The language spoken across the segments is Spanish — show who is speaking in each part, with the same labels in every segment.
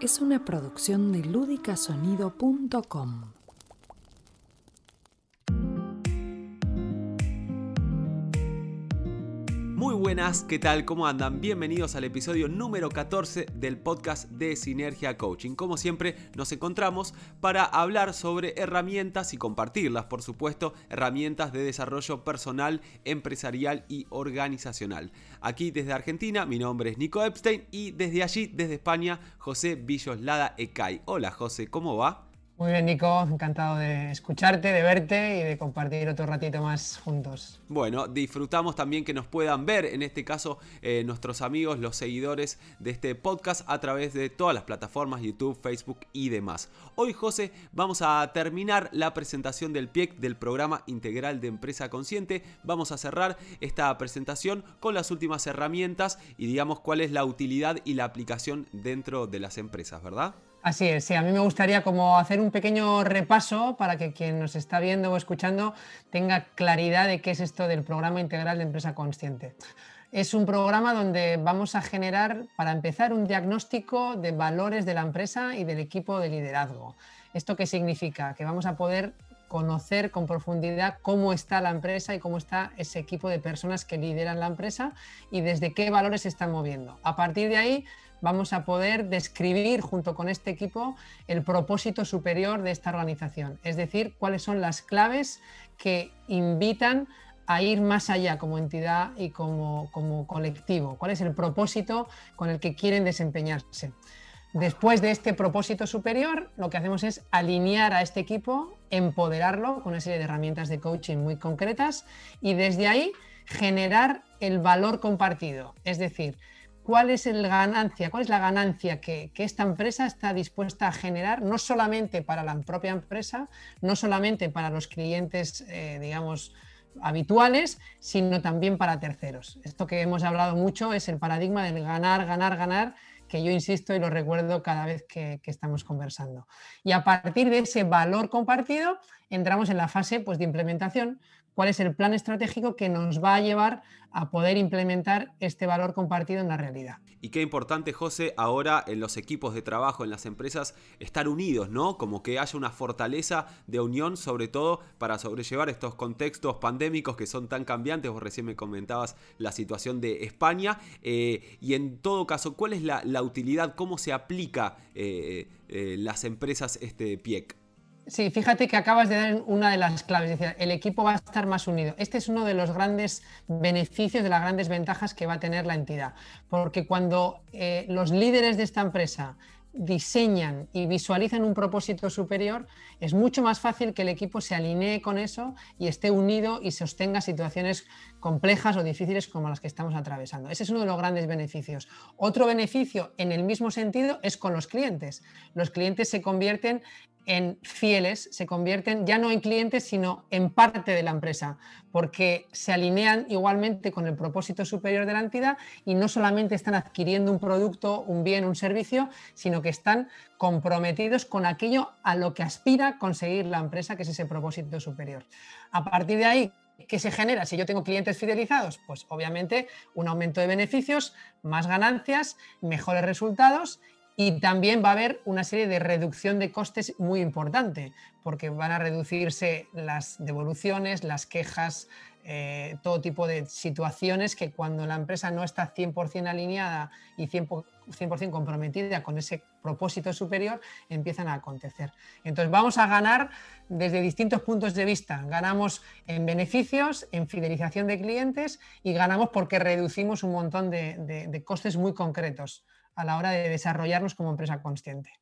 Speaker 1: es una producción de ludicasonido.com.
Speaker 2: buenas, ¿qué tal? ¿Cómo andan? Bienvenidos al episodio número 14 del podcast de Sinergia Coaching. Como siempre, nos encontramos para hablar sobre herramientas y compartirlas, por supuesto, herramientas de desarrollo personal, empresarial y organizacional. Aquí desde Argentina, mi nombre es Nico Epstein y desde allí, desde España, José Villoslada Ecay. Hola José, ¿cómo va?
Speaker 3: Muy bien, Nico, encantado de escucharte, de verte y de compartir otro ratito más juntos.
Speaker 2: Bueno, disfrutamos también que nos puedan ver, en este caso, eh, nuestros amigos, los seguidores de este podcast a través de todas las plataformas, YouTube, Facebook y demás. Hoy, José, vamos a terminar la presentación del PIEC del programa integral de empresa consciente. Vamos a cerrar esta presentación con las últimas herramientas y digamos cuál es la utilidad y la aplicación dentro de las empresas, ¿verdad?
Speaker 3: Así es, sí, a mí me gustaría como hacer un pequeño repaso para que quien nos está viendo o escuchando tenga claridad de qué es esto del programa integral de empresa consciente. Es un programa donde vamos a generar, para empezar, un diagnóstico de valores de la empresa y del equipo de liderazgo. ¿Esto qué significa? Que vamos a poder conocer con profundidad cómo está la empresa y cómo está ese equipo de personas que lideran la empresa y desde qué valores se están moviendo. A partir de ahí vamos a poder describir junto con este equipo el propósito superior de esta organización, es decir, cuáles son las claves que invitan a ir más allá como entidad y como, como colectivo, cuál es el propósito con el que quieren desempeñarse. Después de este propósito superior, lo que hacemos es alinear a este equipo, empoderarlo con una serie de herramientas de coaching muy concretas y desde ahí generar el valor compartido. Es decir, cuál es el ganancia, cuál es la ganancia que, esta empresa está dispuesta a generar, no solamente para la propia empresa, no solamente para los clientes, eh, digamos, habituales, sino también para terceros. Esto que hemos hablado mucho es el paradigma del ganar, ganar, ganar, que yo insisto y lo recuerdo cada vez que, estamos conversando. Y a partir de ese valor compartido, entramos en la fase pues, de implementación, cuál es el plan estratégico que nos va a llevar a poder implementar este valor compartido en la realidad.
Speaker 2: Y qué importante, José, ahora en los equipos de trabajo, en las empresas, estar unidos, ¿no? Como que haya una fortaleza de unión, sobre todo para sobrellevar estos contextos pandémicos que son tan cambiantes. Vos recién me comentabas la situación de España. Eh, y en todo caso, ¿cuál es la, utilidad? ¿Cómo se aplica eh, eh, las empresas este PIEC?
Speaker 3: Sí, fíjate que acabas de dar una de las claves, es el equipo va a estar más unido. Este es uno de los grandes beneficios, de las grandes ventajas que va a tener la entidad, porque cuando eh, los líderes de esta empresa diseñan y visualizan un propósito superior, es mucho más fácil que el equipo se alinee con eso y esté unido y sostenga situaciones complejas o difíciles como las que estamos atravesando. Ese es uno de los grandes beneficios. Otro beneficio en el mismo sentido es con los clientes. Los clientes se convierten en fieles, se convierten ya no en clientes, sino en parte de la empresa, porque se alinean igualmente con el propósito superior de la entidad y no solamente están adquiriendo un producto, un bien, un servicio, sino que están comprometidos con aquello a lo que aspira conseguir la empresa, que es ese propósito superior. A partir de ahí, ¿Qué se genera si yo tengo clientes fidelizados? Pues obviamente un aumento de beneficios, más ganancias, mejores resultados y también va a haber una serie de reducción de costes muy importante, porque van a reducirse las devoluciones, las quejas, eh, todo tipo de situaciones que cuando la empresa no está 100% alineada y 100%, 100 comprometida con ese propósito superior, empiezan a acontecer. Entonces vamos a ganar desde distintos puntos de vista. Ganamos en beneficios, en fidelización de clientes y ganamos porque reducimos un montón de costes muy concretos a la hora de desarrollarnos como empresa consciente.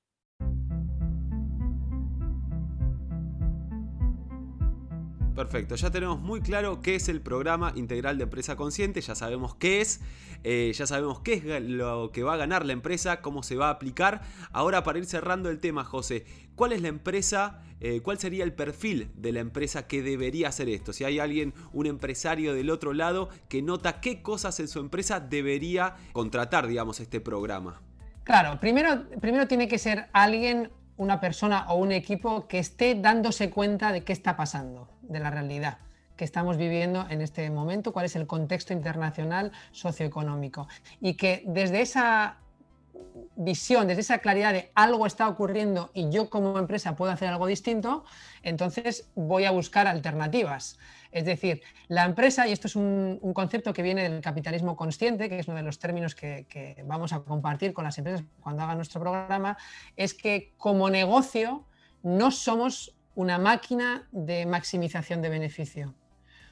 Speaker 2: Perfecto, ya tenemos muy claro qué es el programa integral de empresa consciente, ya sabemos qué es, eh, ya sabemos qué es lo que va a ganar la empresa, cómo se va a aplicar. Ahora para ir cerrando el tema, José, ¿cuál es la empresa, eh, cuál sería el perfil de la empresa que debería hacer esto? Si hay alguien, un empresario del otro lado que nota qué cosas en su empresa debería contratar, digamos, este programa.
Speaker 3: Claro, primero, primero tiene que ser alguien una persona o un equipo que esté dándose cuenta de qué está pasando, de la realidad que estamos viviendo en este momento, cuál es el contexto internacional socioeconómico y que desde esa visión, desde esa claridad de algo está ocurriendo y yo como empresa puedo hacer algo distinto, entonces voy a buscar alternativas. Es decir, la empresa, y esto es un, concepto que viene del capitalismo consciente, que es uno de los términos que, que vamos a compartir con las empresas cuando hagan nuestro programa, es que como negocio no somos una máquina de maximización de beneficio.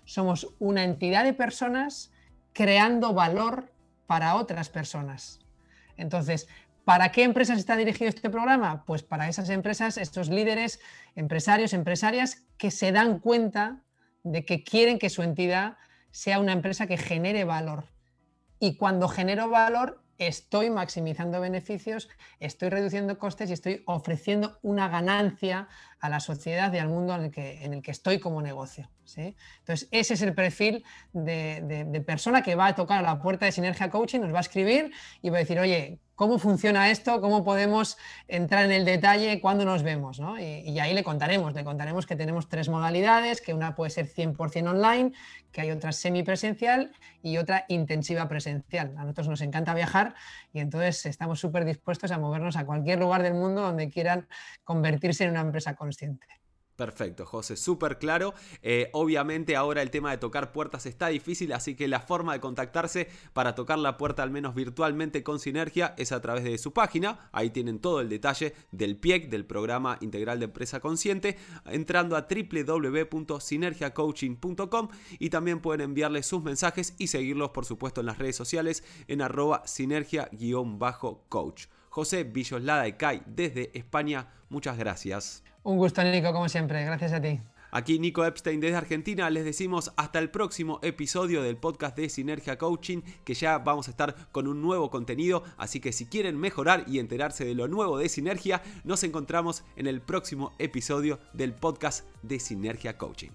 Speaker 3: Somos una entidad de personas creando valor para otras personas. Entonces, ¿Para qué empresas está dirigido este programa? Pues para esas empresas, estos líderes, empresarios, empresarias que se dan cuenta de que quieren que su entidad sea una empresa que genere valor. Y cuando genero valor, estoy maximizando beneficios, estoy reduciendo costes y estoy ofreciendo una ganancia a la sociedad y al mundo en el que, en el que estoy como negocio. ¿sí? Entonces, ese es el perfil de, de, persona que va a tocar a la puerta de Sinergia Coaching, nos va a escribir y va a decir, oye, ¿cómo funciona esto? ¿Cómo podemos entrar en el detalle? ¿Cuándo nos vemos? ¿no? Y, ahí le contaremos, le contaremos que tenemos tres modalidades, que una puede ser 100% online, que hay otra semipresencial y otra intensiva presencial. A nosotros nos encanta viajar y entonces estamos súper dispuestos a movernos a cualquier lugar del mundo donde quieran convertirse en una empresa consciente.
Speaker 2: Perfecto, José, súper claro. Eh, obviamente ahora el tema de tocar puertas está difícil, así que la forma de contactarse para tocar la puerta al menos virtualmente con Sinergia es a través de su página. Ahí tienen todo el detalle del PIEC, del programa integral de empresa consciente, entrando a www.sinergiacoaching.com y también pueden enviarles sus mensajes y seguirlos por supuesto en las redes sociales en arroba sinergia-coach. José Villoslada de CAI desde España, muchas gracias.
Speaker 3: Un gusto, Nico, como siempre. Gracias a ti.
Speaker 2: Aquí Nico Epstein desde Argentina, les decimos hasta el próximo episodio del podcast de Sinergia Coaching, que ya vamos a estar con un nuevo contenido, así que si quieren mejorar y enterarse de lo nuevo de Sinergia, nos encontramos en el próximo episodio del podcast de Sinergia Coaching.